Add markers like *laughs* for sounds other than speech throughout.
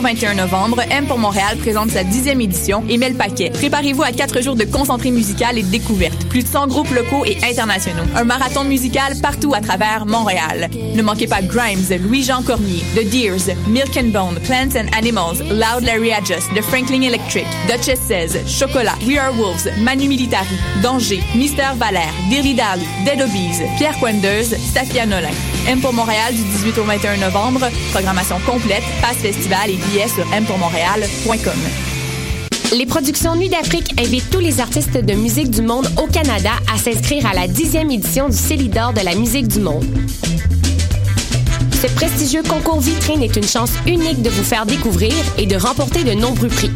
au 21 novembre, M pour Montréal présente sa dixième édition et met le paquet. Préparez-vous à quatre jours de concentré musical et de découverte. Plus de 100 groupes locaux et internationaux. Un marathon musical partout à travers Montréal. Ne manquez pas Grimes, Louis-Jean Cormier, The Deers, Milk and Bone, Plants and Animals, Loud Larry Adjust, The Franklin Electric, Duchess 16, Chocolat, We Are Wolves, Manu Militari, Danger, Mister Valère, Dirty Dally, Dead Obies, Pierre Quenders, Safia Nolin. M pour Montréal du 18 au 21 novembre. Programmation complète, passe festival et billets sur mpourmontréal.com. Les productions Nuit d'Afrique invitent tous les artistes de musique du monde au Canada à s'inscrire à la dixième édition du Célidor de la musique du monde. Ce prestigieux concours vitrine est une chance unique de vous faire découvrir et de remporter de nombreux prix.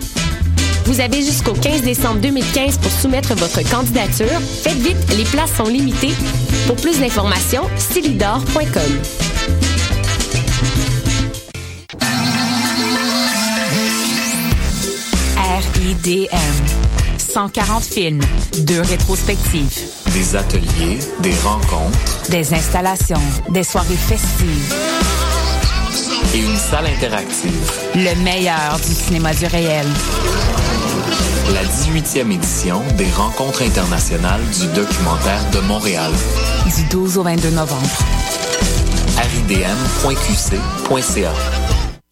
Vous avez jusqu'au 15 décembre 2015 pour soumettre votre candidature. Faites vite, les places sont limitées. Pour plus d'informations, célidor.com. RIDM. 140 films, deux rétrospectives, Des ateliers, des rencontres des installations, des soirées festives, et une salle interactive. le meilleur du cinéma du réel. La 18e édition des rencontres internationales du documentaire de Montréal. Du 12 au 22 novembre.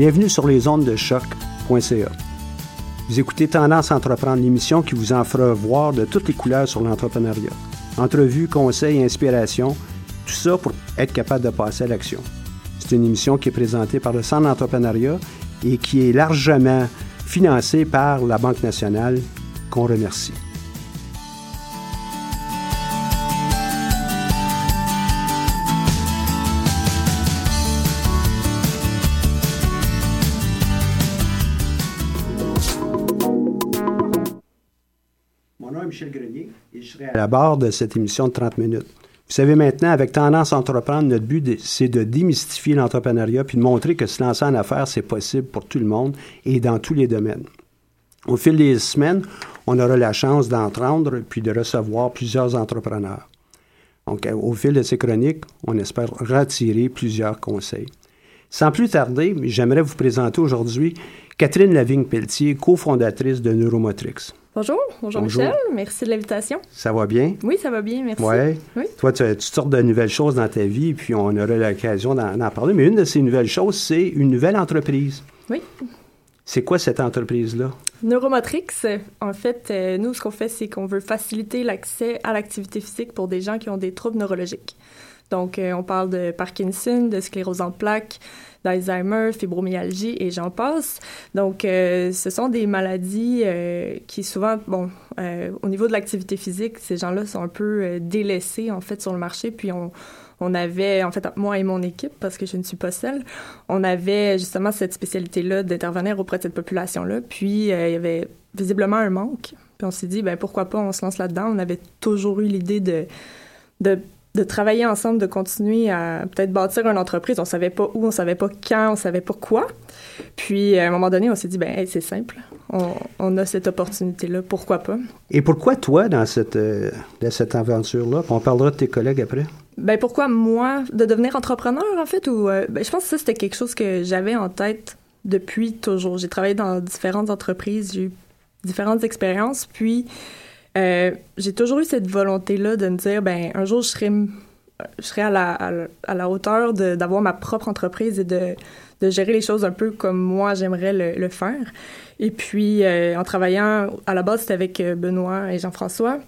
Bienvenue sur les ondes de choc.ca. Vous écoutez Tendance à entreprendre l'émission qui vous en fera voir de toutes les couleurs sur l'entrepreneuriat. Entrevues, conseils, inspiration, tout ça pour être capable de passer à l'action. C'est une émission qui est présentée par le Centre d'entrepreneuriat et qui est largement financée par la Banque nationale, qu'on remercie. À la barre de cette émission de 30 minutes. Vous savez maintenant, avec Tendance à entreprendre, notre but, c'est de démystifier l'entrepreneuriat puis de montrer que se lancer en affaires, c'est possible pour tout le monde et dans tous les domaines. Au fil des semaines, on aura la chance d'entendre puis de recevoir plusieurs entrepreneurs. Donc, au fil de ces chroniques, on espère retirer plusieurs conseils. Sans plus tarder, j'aimerais vous présenter aujourd'hui Catherine Lavigne-Pelletier, cofondatrice de Neuromotrix. Bonjour, bonjour, Bonjour. Michel, merci de l'invitation. Ça va bien? Oui, ça va bien, merci. Ouais. Oui. Toi, tu sortes de nouvelles choses dans ta vie, puis on aura l'occasion d'en parler. Mais une de ces nouvelles choses, c'est une nouvelle entreprise. Oui. C'est quoi cette entreprise-là? Neuromotrix, euh, en fait, euh, nous, ce qu'on fait, c'est qu'on veut faciliter l'accès à l'activité physique pour des gens qui ont des troubles neurologiques. Donc, euh, on parle de Parkinson, de sclérose en plaques, d'Alzheimer, fibromyalgie et j'en passe. Donc, euh, ce sont des maladies euh, qui souvent, bon, euh, au niveau de l'activité physique, ces gens-là sont un peu délaissés, en fait, sur le marché. Puis, on, on avait, en fait, moi et mon équipe, parce que je ne suis pas seule, on avait justement cette spécialité-là d'intervenir auprès de cette population-là. Puis, il y avait visiblement un manque. Puis, on s'est dit, ben pourquoi pas, on se lance là-dedans. On avait toujours eu l'idée de de travailler ensemble, de continuer à peut-être bâtir une entreprise. On savait pas où, on savait pas quand, on savait pas quoi. Puis à un moment donné, on s'est dit ben hey, c'est simple, on, on a cette opportunité là, pourquoi pas? Et pourquoi toi dans cette, euh, dans cette aventure-là? Puis On parlera de tes collègues après. Ben pourquoi moi? De devenir entrepreneur en fait ou euh, ben, je pense que ça c'était quelque chose que j'avais en tête depuis toujours. J'ai travaillé dans différentes entreprises, j'ai eu différentes expériences, puis Euh, j'ai toujours eu cette volonté-là de me dire, ben un jour, je serai, à, la, hauteur d'avoir ma propre entreprise et de, gérer les choses un peu comme moi, j'aimerais le, faire. Et puis, euh, en travaillant, à la base, c'était avec euh, Benoît et Jean-François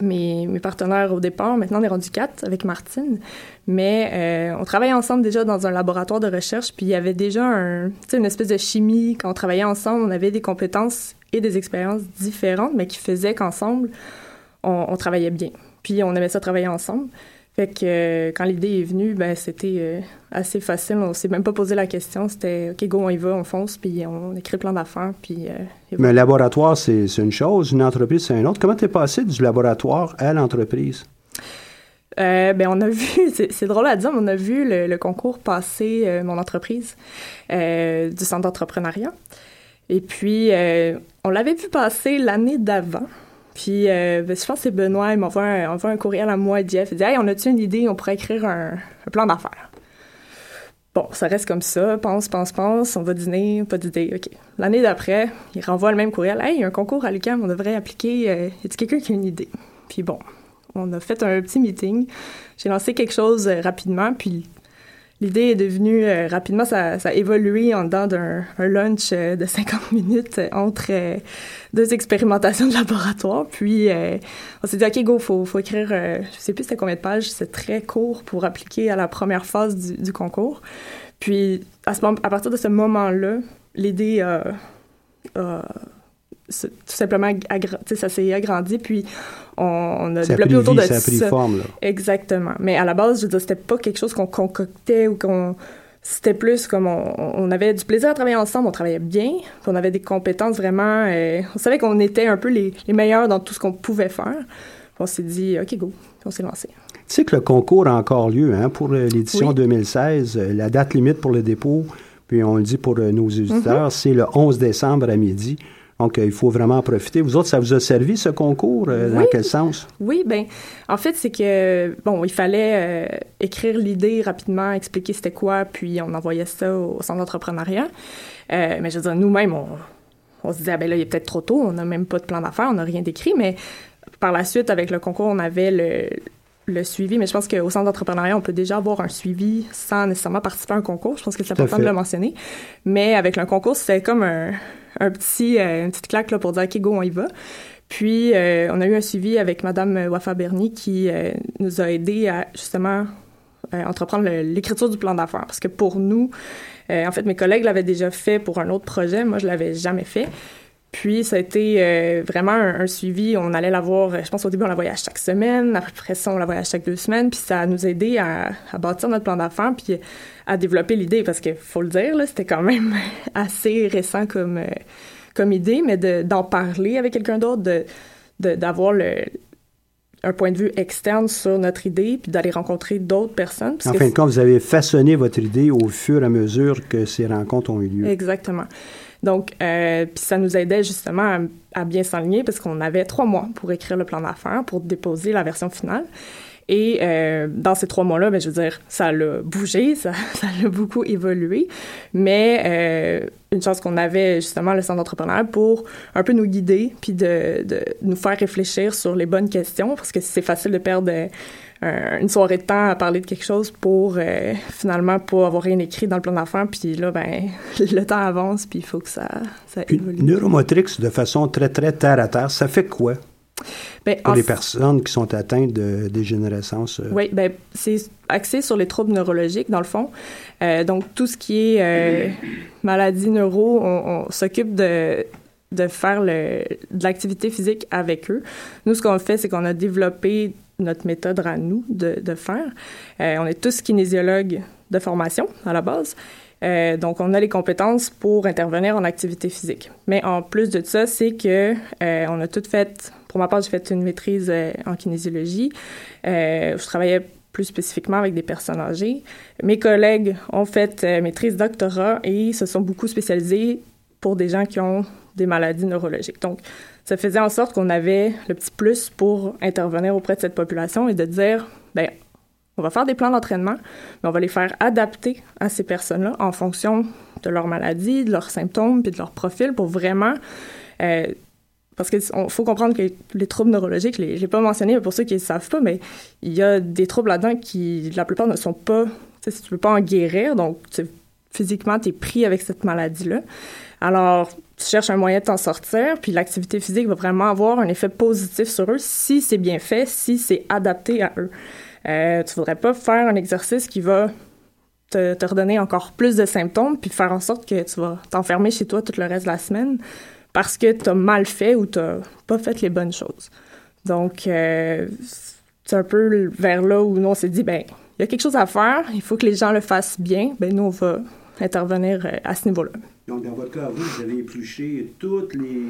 mes, partenaires au départ. Maintenant, on est rendu quatre avec Martine. Mais on travaillait ensemble déjà dans un laboratoire de recherche, puis il y avait déjà un, une espèce de chimie. Quand on travaillait ensemble, on avait des compétences et des expériences différentes, mais qui faisaient qu'ensemble, on, on, travaillait bien. Puis on aimait ça travailler ensemble. Fait que euh, quand l'idée est venue, ben c'était euh, assez facile. On s'est même pas posé la question. C'était OK, go, on y va, on fonce, puis on écrit plein d'affaires, puis. Euh, Mais un laboratoire, c'est une chose, une entreprise, c'est une autre. Comment t'es passé du laboratoire à l'entreprise? ben on a vu, *laughs* c'est drôle à dire, mais on a vu le, concours passer mon entreprise du centre d'entrepreneuriat. Et puis, on l'avait vu passer l'année d'avant. Puis, euh, ben, je pense que c'est Benoît, il m'envoie un, un, courriel à moi et Jeff. Il dit Hey, on a-tu une idée On pourrait écrire un, plan d'affaires? Bon, ça reste comme ça. Pense, pense, pense. On va dîner, pas d'idée. OK. L'année d'après, il renvoie le même courriel Hey, il y a un concours à l'UQAM, on devrait appliquer. Euh, y a quelqu'un qui a une idée? Puis bon, on a fait un petit meeting. J'ai lancé quelque chose euh, rapidement. Puis l'idée est devenue euh, rapidement, ça, a évolué en dedans d'un lunch euh, de 50 *laughs* minutes entre euh, deux expérimentations de laboratoire. Puis on s'est dit, OK, go, faut, faut écrire, je sais plus c'était combien de pages, c'est très court pour appliquer à la première phase du, concours. Puis à, ce à partir de ce moment-là, l'idée a tout simplement, ça s'est agrandi, puis on, a développé autour de ça. A pris forme, là. Exactement. Mais à la base, je veux dire, c'était pas quelque chose qu'on concoctait ou qu'on... C'était plus comme on, avait du plaisir à travailler ensemble, on travaillait bien, on avait des compétences vraiment... Euh, on savait qu'on était un peu les, meilleurs dans tout ce qu'on pouvait faire. on s'est dit, OK, go, on s'est lancé. Tu sais que le concours a encore lieu hein, pour euh, l'édition 2016. Euh, la date limite pour le dépôt, puis on le dit pour nos auditeurs, mm-hmm. c'est le 11 décembre à midi. Donc, euh, il faut vraiment en profiter. Vous autres, ça vous a servi, ce concours? Euh, dans quel sens? Oui, bien, en fait, c'est que, bon, il fallait euh, écrire l'idée rapidement, expliquer c'était quoi, puis on envoyait ça au, centre d'entrepreneuriat. mais je veux dire, nous-mêmes, on, se disait, ah ben là, il est peut-être trop tôt, on n'a même pas de plan d'affaires, on n'a rien d'écrit, mais par la suite, avec le concours, on avait le, le suivi, mais je pense qu'au centre d'entrepreneuriat, on peut déjà avoir un suivi sans nécessairement participer à un concours. Je pense que c'est important de le mentionner. Mais avec le concours, c'était comme un, un petit, euh, une petite claque là, pour dire OK, go, on y va. Puis, euh, on a eu un suivi avec Madame Wafa Berni qui euh, nous a aidé à justement entreprendre l'écriture du plan d'affaires. Parce que pour nous, en fait, mes collègues l'avaient déjà fait pour un autre projet. Moi, je l'avais jamais fait. Puis, ça a été vraiment un, suivi. On allait la voir, je pense au début, on la voyait chaque semaine. Après ça, on la voyait chaque deux semaines. Puis, ça nous a aidé à, à bâtir notre plan d'affaires. Puis, à développer l'idée parce qu'il faut le dire, c'était quand même *laughs* assez récent comme, euh, comme idée, mais d'en parler avec quelqu'un d'autre, de, d'avoir le, un point de vue externe sur notre idée, puis d'aller rencontrer d'autres personnes. En fin de compte, vous avez façonné votre idée au fur et à mesure que ces rencontres ont eu lieu. Exactement. Donc, euh, puis ça nous aidait justement à, à bien s'aligner parce qu'on avait trois mois pour écrire le plan d'affaires, pour déposer la version finale. Et euh, dans ces trois mois-là, ben, je veux dire, ça a bougé, ça, *laughs* ça a beaucoup évolué. Mais euh, une chance qu'on avait justement le centre d'entrepreneur pour un peu nous guider, puis de, de, nous faire réfléchir sur les bonnes questions, parce que c'est facile de perdre euh, une soirée de temps à parler de quelque chose pour euh, finalement pas avoir rien écrit dans le plan d'affaires, puis là, ben, *laughs* le temps avance, puis il faut que ça, ça évolue. Neuromotrix, de façon très, très terre à terre, ça fait quoi? Ben, pour les personnes qui sont atteintes de dégénérescence. Euh. Oui, ben, c'est axé sur les troubles neurologiques, dans le fond. Euh, donc, tout ce qui est euh, maladie neuro, on, s'occupe de, de faire le, de l'activité physique avec eux. Nous, ce qu'on fait, c'est qu'on a développé notre méthode à nous de, de faire. on est tous kinésiologues de formation à la base. donc, on a les compétences pour intervenir en activité physique. Mais en plus de ça, c'est que on a tout fait pour ma part, j'ai fait une maîtrise euh, en kinésiologie. Euh, je travaillais plus spécifiquement avec des personnes âgées. Mes collègues ont fait euh, maîtrise doctorat et se sont beaucoup spécialisés pour des gens qui ont des maladies neurologiques. Donc, ça faisait en sorte qu'on avait le petit plus pour intervenir auprès de cette population et de dire, ben, on va faire des plans d'entraînement, mais on va les faire adapter à ces personnes-là en fonction de leur maladie, de leurs symptômes, puis de leur profil pour vraiment parce qu'il faut comprendre que les troubles neurologiques, je ne l'ai pas mentionné, mais pour ceux qui ne savent pas, mais il y a des troubles là-dedans qui, la plupart, ne sont pas, tu ne peux pas en guérir, donc physiquement, tu es pris avec cette maladie-là. Alors, tu cherches un moyen de t'en sortir, puis l'activité physique va vraiment avoir un effet positif sur eux si c'est bien fait, si c'est adapté à eux. Euh, tu voudrais pas faire un exercice qui va te, redonner encore plus de symptômes, puis faire en sorte que tu vas t'enfermer chez toi tout le reste de la semaine parce que tu as mal fait ou tu pas fait les bonnes choses. Donc, euh, c'est un peu vers là où nous, on s'est dit, ben il y a quelque chose à faire, il faut que les gens le fassent bien, ben nous, on va intervenir euh, à ce niveau-là. Donc, dans votre cas, vous, vous avez épluché toutes les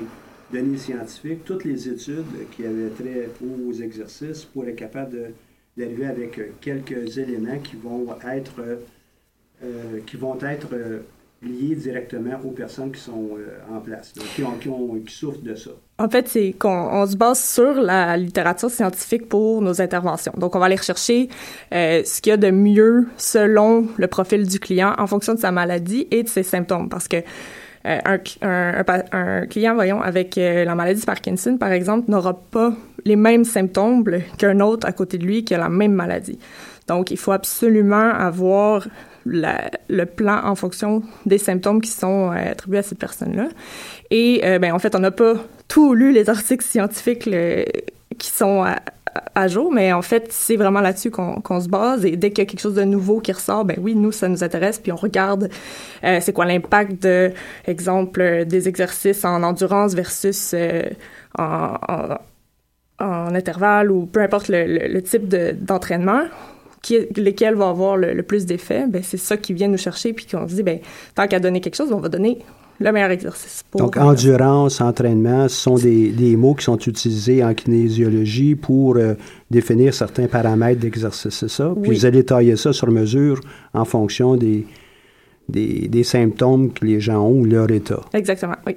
données scientifiques, toutes les études qui avaient trait aux exercices pour être capable d'arriver avec quelques éléments qui vont être, euh, qui vont être liés directement aux personnes qui sont euh, en place, qui, souffrent de ça. En fait, c'est qu'on se base sur la littérature scientifique pour nos interventions. Donc, on va aller rechercher euh, ce qu'il y a de mieux selon le profil du client en fonction de sa maladie et de ses symptômes. Parce que euh, un, client, voyons, avec la maladie de Parkinson, par exemple, n'aura pas les mêmes symptômes qu'un autre à côté de lui qui a la même maladie. Donc, il faut absolument avoir le plan en fonction des symptômes qui sont euh, attribués à cette personne-là. Et euh, ben en fait, on n'a pas tout lu les articles scientifiques qui sont à, jour, mais en fait, c'est vraiment là-dessus qu'on se base. Et dès qu'il y a quelque chose de nouveau qui ressort, ben oui, nous, ça nous intéresse, puis on regarde euh, c'est quoi l'impact de, exemple, des exercices en endurance versus en, intervalle ou peu importe le type d'entraînement qui, lesquels vont avoir le, plus d'effet, ben c'est ça qui vient nous chercher, puis qu'on se dit, ben tant qu'à donner quelque chose, on va donner le meilleur exercice. Pour Donc, endurance, entraînement, ce sont des, des, mots qui sont utilisés en kinésiologie pour euh, définir certains paramètres d'exercice, c'est ça? Puis vous allez tailler ça sur mesure en fonction des, des, des, symptômes que les gens ont ou leur état. Exactement, oui.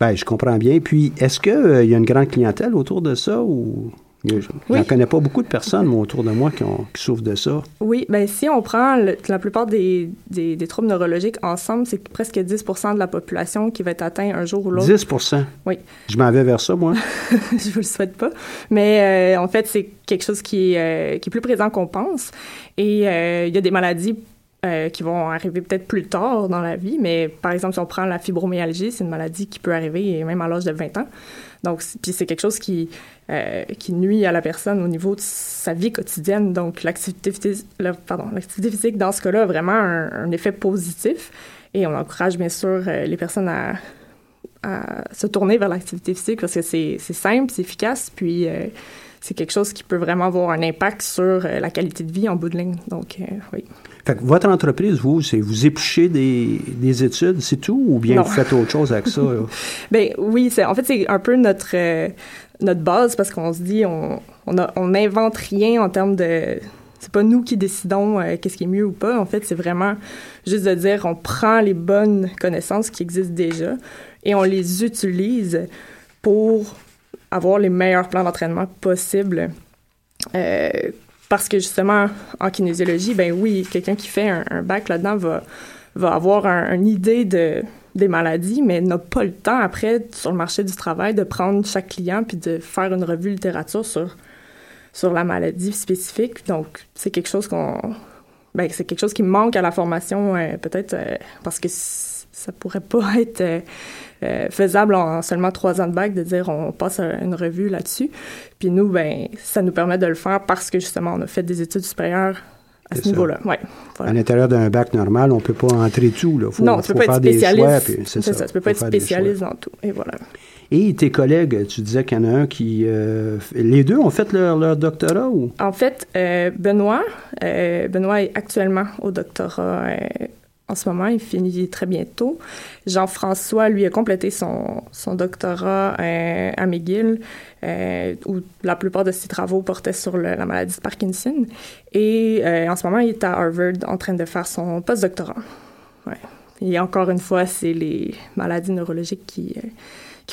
Ben, je comprends bien. Puis, est-ce qu'il euh, y a une grande clientèle autour de ça ou... Je ne connais pas beaucoup de personnes autour de moi qui, ont, qui souffrent de ça. Oui, bien si on prend la plupart des, des, troubles neurologiques ensemble, c'est presque 10% de la population qui va être atteinte un jour ou l'autre. 10% Oui. Je m'en vais vers ça, moi. *laughs* je vous le souhaite pas. Mais euh, en fait, c'est quelque chose qui, euh, qui est plus présent qu'on pense. Et euh, il y a des maladies qui vont arriver peut-être plus tard dans la vie, mais par exemple, si on prend la fibromyalgie, c'est une maladie qui peut arriver même à l'âge de 20 ans. Donc, puis c'est quelque chose qui, euh, qui nuit à la personne au niveau de sa vie quotidienne. Donc, l'activité physique, dans ce cas-là a vraiment un, effet positif. Et on encourage bien sûr euh, les personnes à, à, se tourner vers l'activité physique parce que c'est, simple, c'est efficace, puis euh, c'est quelque chose qui peut vraiment avoir un impact sur la qualité de vie en bout de ligne. Donc, oui. Fait que votre entreprise, vous, c'est vous épluchez des, des études, c'est tout, ou bien vous faites autre chose avec ça? *laughs* ben oui, c'est en fait c'est un peu notre euh, notre base parce qu'on se dit on on, on rien en termes de c'est pas nous qui décidons euh, qu'est-ce qui est mieux ou pas. En fait, c'est vraiment juste de dire on prend les bonnes connaissances qui existent déjà et on les utilise pour avoir les meilleurs plans d'entraînement possibles. Euh, parce que justement, en kinésiologie, ben oui, quelqu'un qui fait un, bac là-dedans va, avoir une idée de, des maladies, mais n'a pas le temps après, sur le marché du travail, de prendre chaque client puis de faire une revue littérature sur, la maladie spécifique. Donc, c'est quelque chose qu'on. Ben, qui manque à la formation, euh, peut-être euh, parce que ça pourrait pas *laughs* être. Euh, euh, faisable en seulement trois ans de bac de dire on passe une revue là-dessus. Puis nous, ben, ça nous permet de le faire parce que justement, on a fait des études supérieures à ce niveau-là. Ouais, À l'intérieur d'un bac normal, on ne peut pas entrer tout. Là. non, tu ne peux pas être spécialiste. C'est ça. Tu peux pas être spécialiste dans tout. Et voilà. Et tes collègues, tu disais qu'il y en a un qui... Euh, les deux ont fait leur, leur doctorat ou? En fait, euh, Benoît, Benoît est actuellement au doctorat en ce moment, il finit très bientôt. Jean-François, lui, a complété son, doctorat euh, à McGill, euh, où la plupart de ses travaux portaient sur la maladie de Parkinson. Et euh, en ce moment, il est à Harvard en train de faire son post-doctorat. Ouais. Et encore une fois, c'est les maladies neurologiques qui,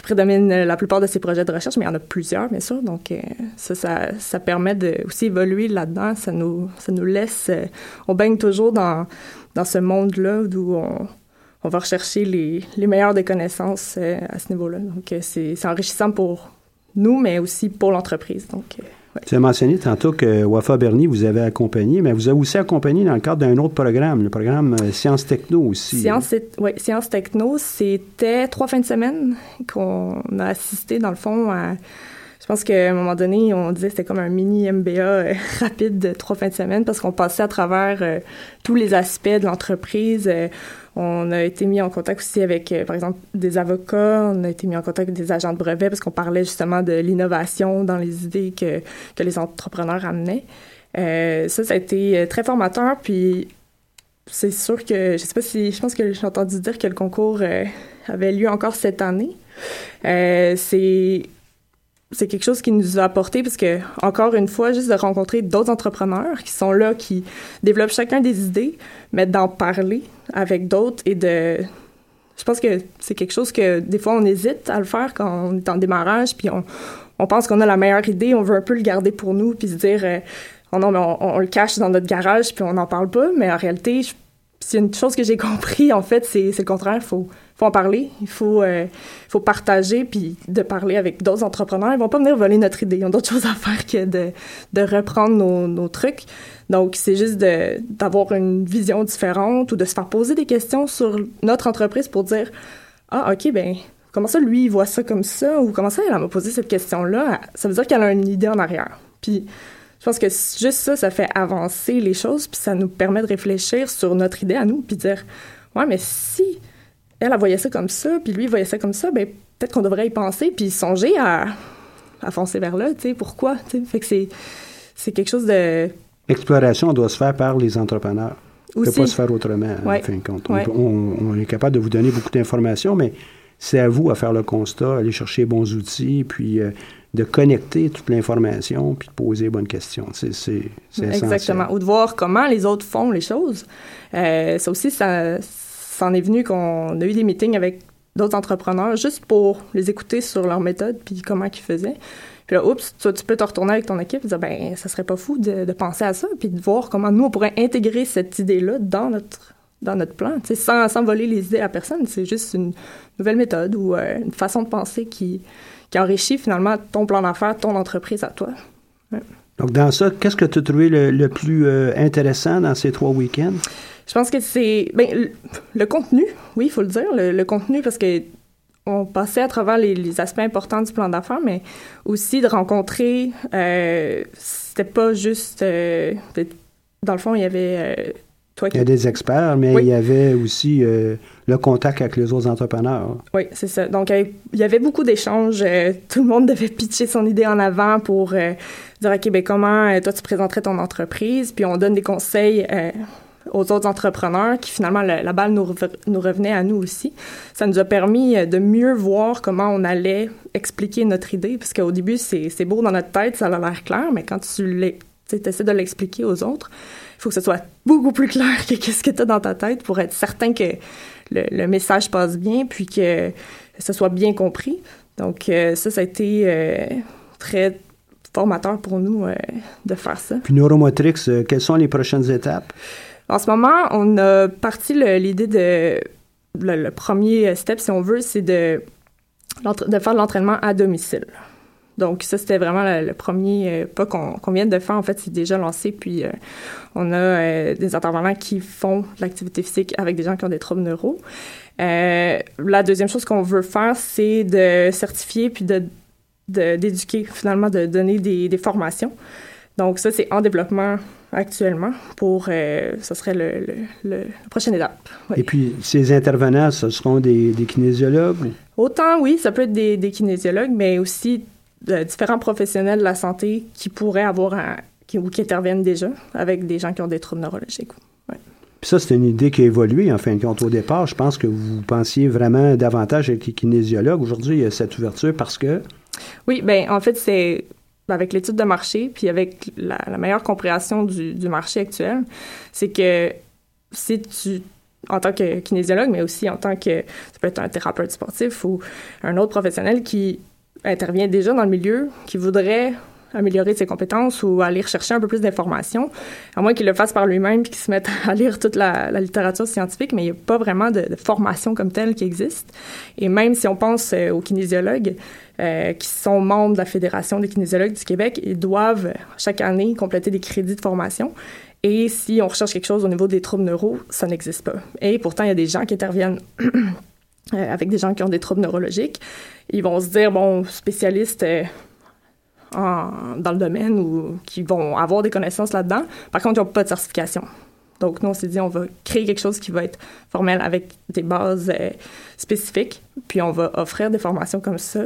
prédominent la plupart de ses projets de recherche, mais il y en a plusieurs, bien sûr. Donc, ça, ça, permet de aussi évoluer là-dedans. Ça nous laisse... on baigne toujours dans dans ce monde-là où on, on va rechercher les, les meilleures des connaissances euh, à ce niveau-là. Donc, euh, c'est enrichissant pour nous, mais aussi pour l'entreprise. Donc, euh, ouais. Tu as mentionné tantôt que Wafa Bernie vous avez accompagné, mais vous avez aussi accompagné dans le cadre d'un autre programme, le programme Sciences Techno aussi. Sciences, ouais, Sciences Techno, c'était trois fins de semaine qu'on a assisté, dans le fond, à... Je pense qu'à un moment donné, on disait que c'était comme un mini MBA euh, *laughs* rapide de trois fins de semaine parce qu'on passait à travers euh, tous les aspects de l'entreprise. Euh, on a été mis en contact aussi avec, par exemple, des avocats. On a été mis en contact avec des agents de brevets parce qu'on parlait justement de l'innovation dans les idées que, que les entrepreneurs amenaient. Ça, ça a été très formateur. Puis c'est sûr que, je sais pas si, je pense que j'ai entendu dire que le concours avait lieu encore cette année. C'est c'est quelque chose qui nous a apporté parce que encore une fois juste de rencontrer d'autres entrepreneurs qui sont là qui développent chacun des idées mais d'en parler avec d'autres et de je pense que c'est quelque chose que des fois on hésite à le faire quand on est en démarrage puis on, on pense qu'on a la meilleure idée on veut un peu le garder pour nous puis se dire euh, oh non mais on, le cache dans notre garage puis on n'en parle pas. Mais en réalité je- c'est une chose que j'ai compris en fait c'est le contraire. Il faut en parler il faut euh, faut partager puis de parler avec d'autres entrepreneurs. Ils vont pas venir voler notre idée. Ils ont d'autres *laughs* choses à faire que de reprendre nos, trucs. Donc c'est juste d'avoir une vision différente ou de se faire poser des questions sur notre entreprise pour dire ah ok ben comment ça lui il voit ça comme ça? Ou comment ça elle m'a posé cette question là ça veut dire qu'elle a une idée en arrière. Puis je pense que juste ça, ça fait avancer les choses, puis ça nous permet de réfléchir sur notre idée à nous, puis dire, ouais, mais si elle, elle voyait ça comme ça, puis lui, il voyait ça comme ça, ben peut-être qu'on devrait y penser, puis songer à, à foncer vers là, tu sais, pourquoi, tu sais. Fait que c'est, c'est quelque chose de... L'exploration doit se faire par les entrepreneurs. Ça ne peut Aussi. pas se faire autrement, en Ouais. fin de compte. Ouais. on est capable de vous donner beaucoup d'informations, mais c'est à vous à faire le constat, aller chercher les bons outils, puis euh, de connecter toute l'information, puis de poser les bonnes questions. C'est c'est-. Exactement. Ou de voir comment les autres font les choses. Euh, ça aussi, ça, ça en est venu qu'on a eu des meetings avec d'autres entrepreneurs juste pour les écouter sur leur méthode puis comment ils faisaient. Puis là, oups, toi, tu peux te retourner avec ton équipe et dire, ben, ça serait pas fou de, penser à ça puis de voir comment nous, on pourrait intégrer cette idée-là dans notre dans notre plan, tu sans, sans voler les idées à personne. C'est juste une nouvelle méthode ou euh, une façon de penser qui, qui enrichit finalement ton plan d'affaires, ton entreprise à toi. Ouais. Donc, dans ça, qu'est-ce que tu as trouvé le, le plus euh, intéressant dans ces trois week-ends? Je pense que c'est ben, le, le contenu, oui, il faut le dire, le, le contenu parce que on passait à travers les, les aspects importants du plan d'affaires, mais aussi de rencontrer. Euh, C'était pas juste. euh, dans le fond, il y avait Il y a des experts, mais Oui. il y avait aussi euh, le contact avec les autres entrepreneurs. Oui, c'est ça. Donc, il y avait- il y avait beaucoup d'échanges. euh, tout le monde *laughs* devait pitcher son idée en avant pour euh, dire, OK, ben comment toi, tu présenterais ton entreprise? Puis, on donne des conseils aux autres entrepreneurs qui, finalement, la, la balle nous, rev- nous revenait à nous aussi. Ça nous a permis de mieux voir comment on allait expliquer notre idée. Parce qu'au début, c'est beau dans notre tête, ça a l'air clair, mais quand tu essaies de l'expliquer aux autres, faut que ce soit beaucoup plus clair que qu'est-ce que tu as dans ta tête pour être certain que le, le message passe bien, puis que ce soit bien compris. Donc, euh, ça, ça a été euh, très formateur pour nous euh, de faire ça. Puis Neuromotrix, quelles sont les prochaines étapes? En ce moment, on a parti l'idée de... Le, le premier step, si on veut, c'est de, de faire de l'entraînement à domicile. Donc, ça, c'était vraiment le, le premier euh, pas qu'on vient de faire. En fait, c'est déjà lancé. Puis, euh, on a euh, des intervenants qui font l'activité physique avec des gens qui ont des troubles neuro. La deuxième chose qu'on veut faire, c'est de certifier puis de d'éduquer, finalement, de donner des, des formations. Donc, ça, c'est en développement actuellement pour, euh, ce serait le, le, le- la prochaine étape. Oui. Et puis, ces intervenants, ce seront des, des kinésiologues? Autant, oui, ça peut être des, des kinésiologues, mais aussi de différents professionnels de la santé qui pourraient avoir un, qui, ou qui interviennent déjà avec des gens qui ont des troubles neurologiques. Ouais. Puis ça, c'est une idée qui a évolué, en fin de compte. Au départ, je pense que vous pensiez vraiment davantage avec les kinésiologues. Aujourd'hui, il y a cette ouverture parce que... Oui, ben en fait, c'est avec l'étude de marché, puis avec la, la meilleure compréhension du, du marché actuel, c'est que si tu, en tant que kinésiologue, mais aussi en tant que, ça peut être un thérapeute sportif ou un autre professionnel qui intervient déjà dans le milieu, qui voudrait améliorer ses compétences ou aller rechercher un peu plus d'informations, à moins qu'il le fasse par lui-même puis qu'il se mette *laughs* à lire toute la, littérature scientifique, mais il n'y a pas vraiment de, formation comme telle qui existe. Et même si on pense euh, aux kinésiologues, euh, qui sont membres de la Fédération des kinésiologues du Québec, ils doivent chaque année compléter des crédits de formation. Et si on recherche quelque chose au niveau des troubles neuro, ça n'existe pas. Et pourtant, il y a des gens qui interviennent *clears throat* euh, avec des gens qui ont des troubles neurologiques. Ils vont se dire, bon, spécialistes dans le domaine ou qui vont avoir des connaissances là-dedans. Par contre, ils n'ont pas de certification. Donc, nous, on s'est dit, on va créer quelque chose qui va être formel avec des bases euh, spécifiques, puis on va offrir des formations comme ça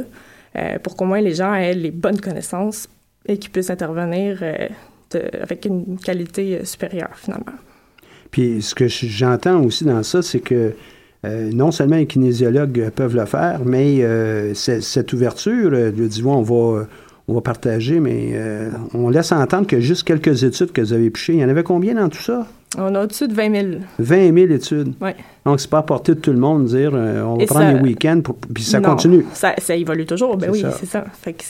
euh, pour qu'au moins les gens aient les bonnes connaissances et qu'ils puissent intervenir euh, avec une qualité supérieure, finalement. Puis, ce que j'entends aussi dans ça, c'est que non seulement les kinésiologues peuvent le faire, mais cette ouverture, dit, on va on va partager, mais euh, on laisse entendre que juste quelques études que vous avez pichées. Il y en avait combien dans tout ça? On a au-dessus de 20 000. 20 000 études. Oui. Donc, c'est pas à portée de tout le monde de dire euh, on va prendre les week-ends, puis ça continue. Ça, ça, évolue toujours, ben oui, c'est ça.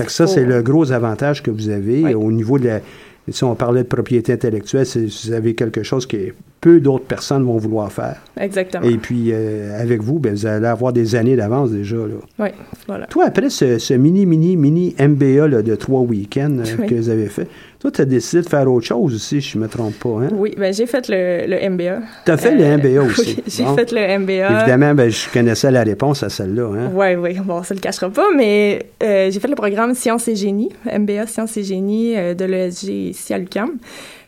ça, c'est le gros avantage que vous avez au niveau de la. Si on parlait de propriété intellectuelle, vous avez quelque chose que peu d'autres personnes vont vouloir faire. Exactement. Et puis, euh, avec vous, ben, vous allez avoir des années d'avance déjà. Là. Oui, voilà. Toi, après ce, mini, mini, mini MBA de trois week-ends euh, que vous avez fait, toi, tu as décidé de faire autre chose aussi, je ne me trompe pas. Hein? Oui, ben, j'ai fait le, le MBA. Tu as fait le euh, *laughs* MBA aussi. Oui, j'ai fait le MBA. Évidemment, ben, je connaissais la réponse à celle-là. Hein? Oui, oui, *laughs* bon, ça ne le cachera pas, mais j'ai fait le programme Sciences et Génie, MBA Sciences et Génie de l'ESG ici à l'UQAM.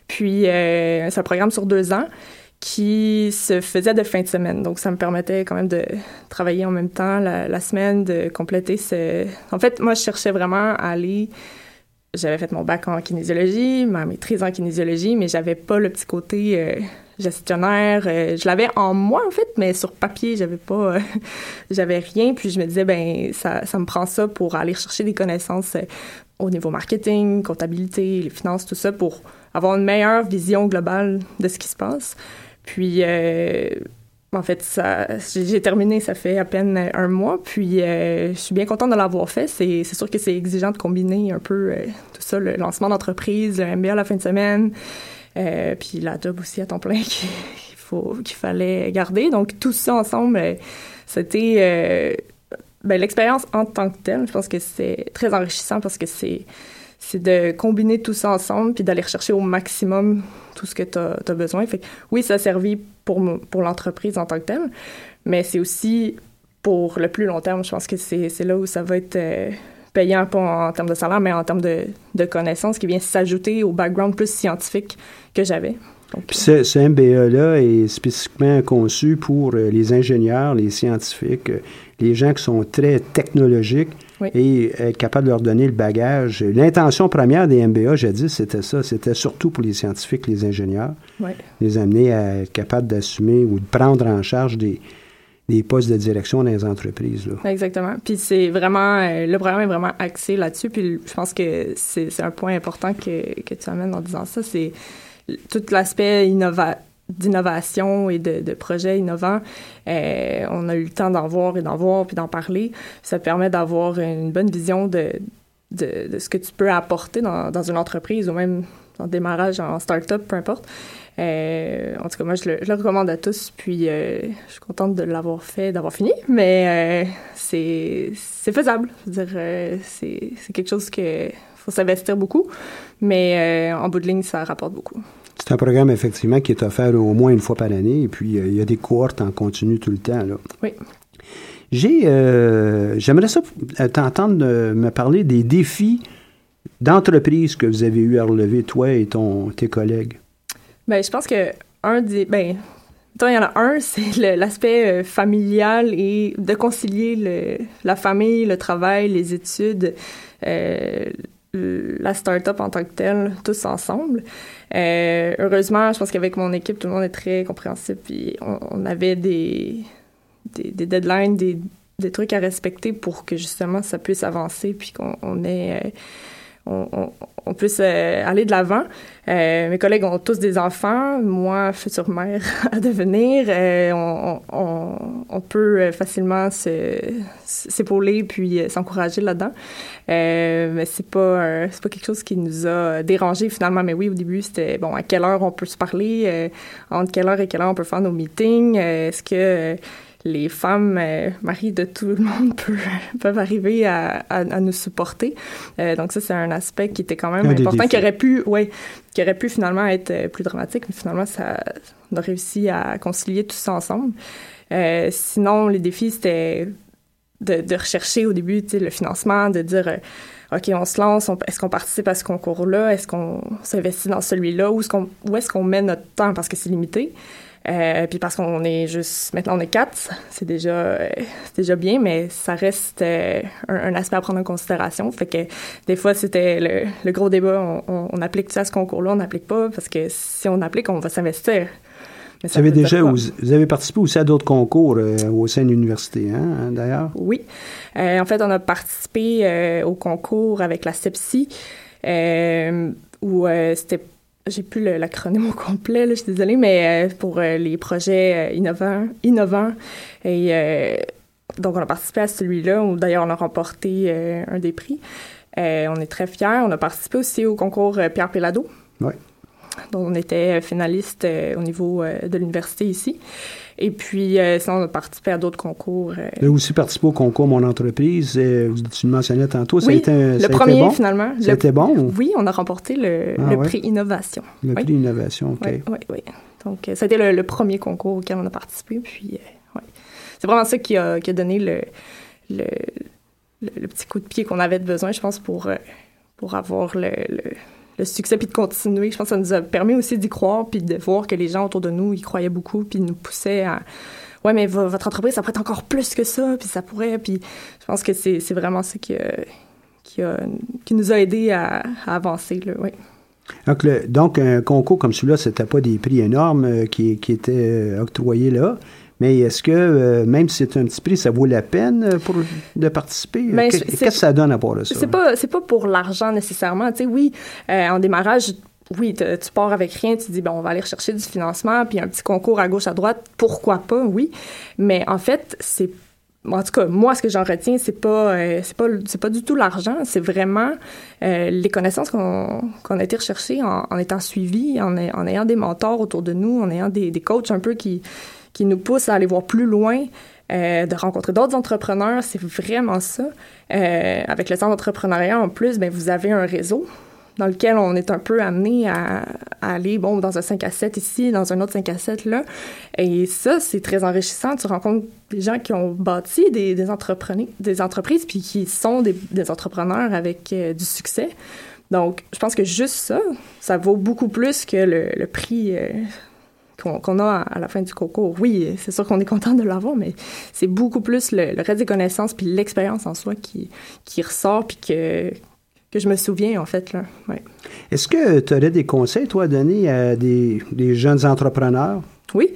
Puis, c'est un programme sur deux ans qui se faisait de fin de semaine. Donc, ça me permettait quand même de travailler en même temps la, semaine, de compléter ce... En fait, moi, je cherchais vraiment à aller... J'avais fait mon bac en kinésiologie, ma maîtrise en kinésiologie, mais j'avais pas le petit côté euh, gestionnaire. Euh, je l'avais en moi, en fait, mais sur papier, j'avais pas... Euh, *laughs* j'avais rien. Puis je me disais, ben ça, ça me prend ça pour aller chercher des connaissances au niveau marketing, comptabilité, les finances, tout ça, pour avoir une meilleure vision globale de ce qui se passe. Puis, en fait, ça, j'ai terminé, ça fait à peine un mois. Puis, euh, je suis bien contente de l'avoir fait. C'est, sûr que c'est exigeant de combiner un peu euh, tout ça, le lancement d'entreprise, le MBA la fin de semaine, puis la job aussi à temps plein *laughs* qu'il, faut, qu'il fallait garder. Donc, tout ça ensemble, c'était ben, l'expérience en tant que telle. Je pense que c'est très enrichissant parce que c'est c'est de combiner tout ça ensemble puis d'aller rechercher au maximum tout ce que tu as, besoin. Fait oui, ça a servi pour, pour l'entreprise en tant que telle, mais c'est aussi pour le plus long terme. Je pense que c'est là où ça va être euh, payant, pas en, termes de salaire, mais en termes de, de connaissances qui vient s'ajouter au background plus scientifique que j'avais. Puis ce, MBA-là est spécifiquement conçu pour euh, les ingénieurs, les scientifiques, euh, les gens qui sont très technologiques et être capable de leur donner le bagage. L'intention première des MBA, j'ai dit, c'était ça. C'était surtout pour les scientifiques, les ingénieurs. Les amener à être capables d'assumer ou de prendre en charge des, des postes de direction dans les entreprises. Là. Exactement. Puis c'est vraiment, euh, le programme est vraiment axé là-dessus. Puis je pense que c'est un point important que, que tu amènes en disant ça. C'est tout l'aspect innovatif d'innovation et de, projets innovants. Euh, on a eu le temps d'en voir et d'en voir puis d'en parler. Ça permet d'avoir une bonne vision de, de, ce que tu peux apporter dans, une entreprise ou même en démarrage en start-up, peu importe. Euh, en tout cas, moi, je le, recommande à tous. Puis, euh, je suis contente de l'avoir fait, d'avoir fini. Mais c'est faisable. Je veux dire, c'est quelque chose que faut s'investir beaucoup. Mais en bout de ligne, ça rapporte beaucoup. C'est un programme, effectivement, qui est offert au moins une fois par année. Et puis, euh, il y a des cohortes en continu tout le temps. Là. Oui. J'ai, euh, j'aimerais ça euh, t'entendre me parler des défis d'entreprise que vous avez eu à relever, toi et ton, tes collègues. Bien, je pense que un des. Ben, il y en a un, *laughs* c'est l'aspect familial et de concilier le, la famille, le travail, les études, la start-up en tant que telle, tous ensemble. Euh, heureusement, je pense qu'avec mon équipe, tout le monde est très compréhensif. Puis on, avait des, deadlines, des, trucs à respecter pour que justement ça puisse avancer, puis qu'on on ait. Euh, on, on, puisse euh, aller de l'avant. mes collègues ont tous des enfants, moi, future mère *laughs* à devenir. on, on peut euh, facilement s'épauler puis euh, s'encourager là-dedans. Euh, mais c'est pas c'est pas quelque chose qui nous a dérangé finalement. Mais oui, au début, c'était bon, à quelle heure on peut se parler, entre quelle heure et quelle heure on peut faire nos meetings, est-ce que les femmes, euh, maris de tout le monde, *laughs* peuvent, arriver à, nous supporter. Euh, donc ça, c'est un aspect qui était quand même important, qui aurait pu, ouais, qui aurait pu finalement être euh, plus dramatique, mais finalement, ça, on a réussi à concilier tout ça ensemble. sinon, les défis, c'était de, rechercher au début le financement, de dire OK, on se lance, est-ce qu'on participe à ce concours-là, est-ce qu'on s'investit dans celui-là, ou est-ce qu'on, où est-ce qu'on met notre temps? Parce que c'est limité. Euh, puis parce qu'on est juste maintenant on est quatre, c'est déjà euh, c'est déjà bien, mais ça reste euh, un, aspect à prendre en considération. Fait que des fois c'était le, le, gros débat, on, on, applique ça à ce concours-là, on n'applique pas? Parce que si on applique, on va s'investir. Vous avez déjà vous, avez participé aussi à d'autres concours au sein de l'université, hein, hein d'ailleurs? Oui, en fait on a participé au concours avec la CEPSI où c'était j'ai plus l'acronyme au complet, là, je suis désolée, mais euh, pour euh, les projets euh, innovants, innovants. Et donc, on a participé à celui-là, où d'ailleurs, on a remporté un des prix. on est très fiers. On a participé aussi au concours Pierre Pellado. Oui. Donc, on était finaliste au niveau de l'université ici. Et puis, euh, sinon, on a participé à d'autres concours. Euh. Vous avez aussi participé au concours Mon entreprise. Euh, tu le mentionnais tantôt. Oui, ça a été, le premier, bon? finalement. Ça a été bon? Oui, on a remporté le, ah prix Innovation. Le prix Innovation, OK. Oui, oui, oui. Donc, ça a été le, premier concours auquel on a participé. Puis, ouais. C'est vraiment ça qui a, qui a donné le, le, le, petit coup de pied qu'on avait besoin, je pense, pour, pour avoir le le succès puis de continuer. Je pense que ça nous a permis aussi d'y croire puis de voir que les gens autour de nous y croyaient beaucoup puis nous poussaient à ouais mais votre entreprise ça pourrait être encore plus que ça puis ça pourrait puis je pense que c'est, vraiment ça qui, qui, a, qui nous a aidés à, avancer là, oui. Donc, donc, un concours comme celui-là, c'était pas des prix énormes euh, qui, qui étaient euh, octroyés là. Mais est-ce que, euh, même si c'est un petit prix, ça vaut la peine euh, pour, de participer? Ben, qu'est-ce que ça donne à part de ça? C'est pas, pas pour l'argent nécessairement. Tu sais, oui, euh, en démarrage, oui, tu pars avec rien, tu dis, bon, on va aller rechercher du financement, puis un petit concours à gauche, à droite, pourquoi pas, oui. Mais en fait, c'est en tout cas, moi, ce que j'en retiens, c'est pas, c'est pas, c'est pas du tout l'argent, c'est vraiment les connaissances qu'on, qu'on a été rechercher en, en étant suivis, en, en, ayant des mentors autour de nous, en ayant des, des coachs un peu qui, qui nous pousse à aller voir plus loin, euh, de rencontrer d'autres entrepreneurs, c'est vraiment ça. Euh, avec le centre d'entrepreneuriat, en plus, ben, vous avez un réseau dans lequel on est un peu amené à, aller, bon, dans un 5 à 7 ici, dans un autre 5 à 7 là. Et ça, c'est très enrichissant. Tu rencontres des gens qui ont bâti des, des, des entreprises, puis qui sont des, entrepreneurs avec euh, du succès. Donc, je pense que juste ça, ça vaut beaucoup plus que le prix qu'on a à la fin du concours. Oui, c'est sûr qu'on est content de l'avoir, mais c'est beaucoup plus le, reste des connaissances puis l'expérience en soi qui, qui ressort puis que, que je me souviens, en fait. Là. Ouais. Est-ce que tu aurais des conseils, toi, à donner à des, des jeunes entrepreneurs? Oui.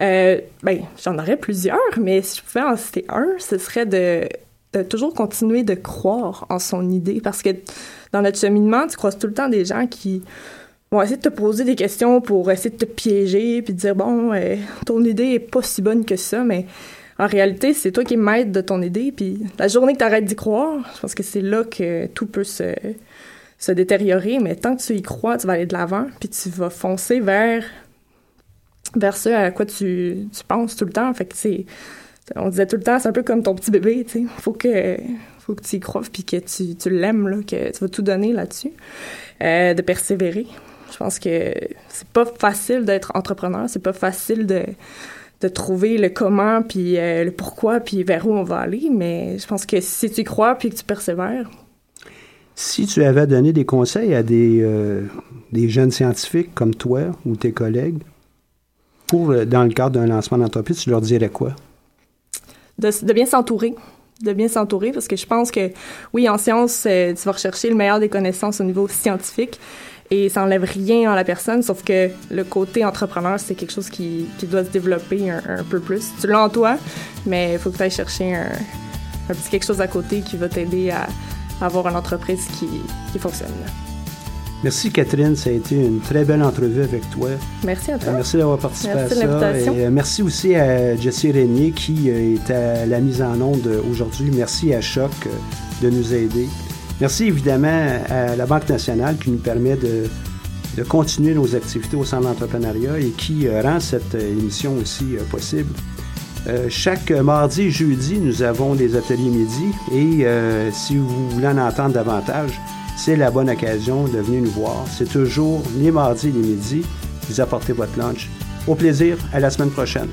Euh, ben, j'en aurais plusieurs, mais si je pouvais en citer un, ce serait de, de toujours continuer de croire en son idée parce que dans notre cheminement, tu croises tout le temps des gens qui vont essayer de te poser des questions pour essayer de te piéger puis de dire bon euh, ton idée est pas si bonne que ça mais en réalité c'est toi qui es maître de ton idée puis la journée que tu arrêtes d'y croire je pense que c'est là que tout peut se, se détériorer mais tant que tu y crois tu vas aller de l'avant puis tu vas foncer vers vers ce à quoi tu, tu penses tout le temps. Fait que c'est on disait tout le temps c'est un peu comme ton petit bébé tu sais. Faut que faut que tu y crois puis que tu, tu l'aimes là que tu vas tout donner là-dessus euh, de persévérer je pense que c'est pas facile d'être entrepreneur, c'est pas facile de, de trouver le comment, puis euh, le pourquoi, puis vers où on va aller, mais je pense que si tu crois, puis que tu persévères. Si tu avais donné des conseils à des, euh, des jeunes scientifiques comme toi ou tes collègues, pour, euh, dans le cadre d'un lancement d'entreprise, tu leur dirais quoi? De, de bien s'entourer de bien s'entourer parce que je pense que oui en sciences tu vas rechercher le meilleur des connaissances au niveau scientifique et ça enlève rien à la personne, sauf que le côté entrepreneur, c'est quelque chose qui, qui, doit se développer un, peu plus. Tu l'as en toi, mais il faut que tu ailles chercher un, un, petit quelque chose à côté qui va t'aider à, avoir une entreprise qui, qui fonctionne. Merci Catherine, ça a été une très belle entrevue avec toi. Merci à toi. Euh, merci d'avoir participé Merci à ça. Et, euh, merci aussi à Jessie Régnier qui euh, est à la mise en onde aujourd'hui. Merci à Choc de nous aider. Merci évidemment à la Banque nationale qui nous permet de, de continuer nos activités au centre d'entrepreneuriat et qui euh, rend cette euh, émission aussi euh, possible. Chaque mardi et jeudi, nous avons des ateliers midi et si vous voulez en entendre davantage, c'est la bonne occasion de venir nous voir. C'est toujours les mardis et les midis. Vous apportez votre lunch. Au plaisir, à la semaine prochaine.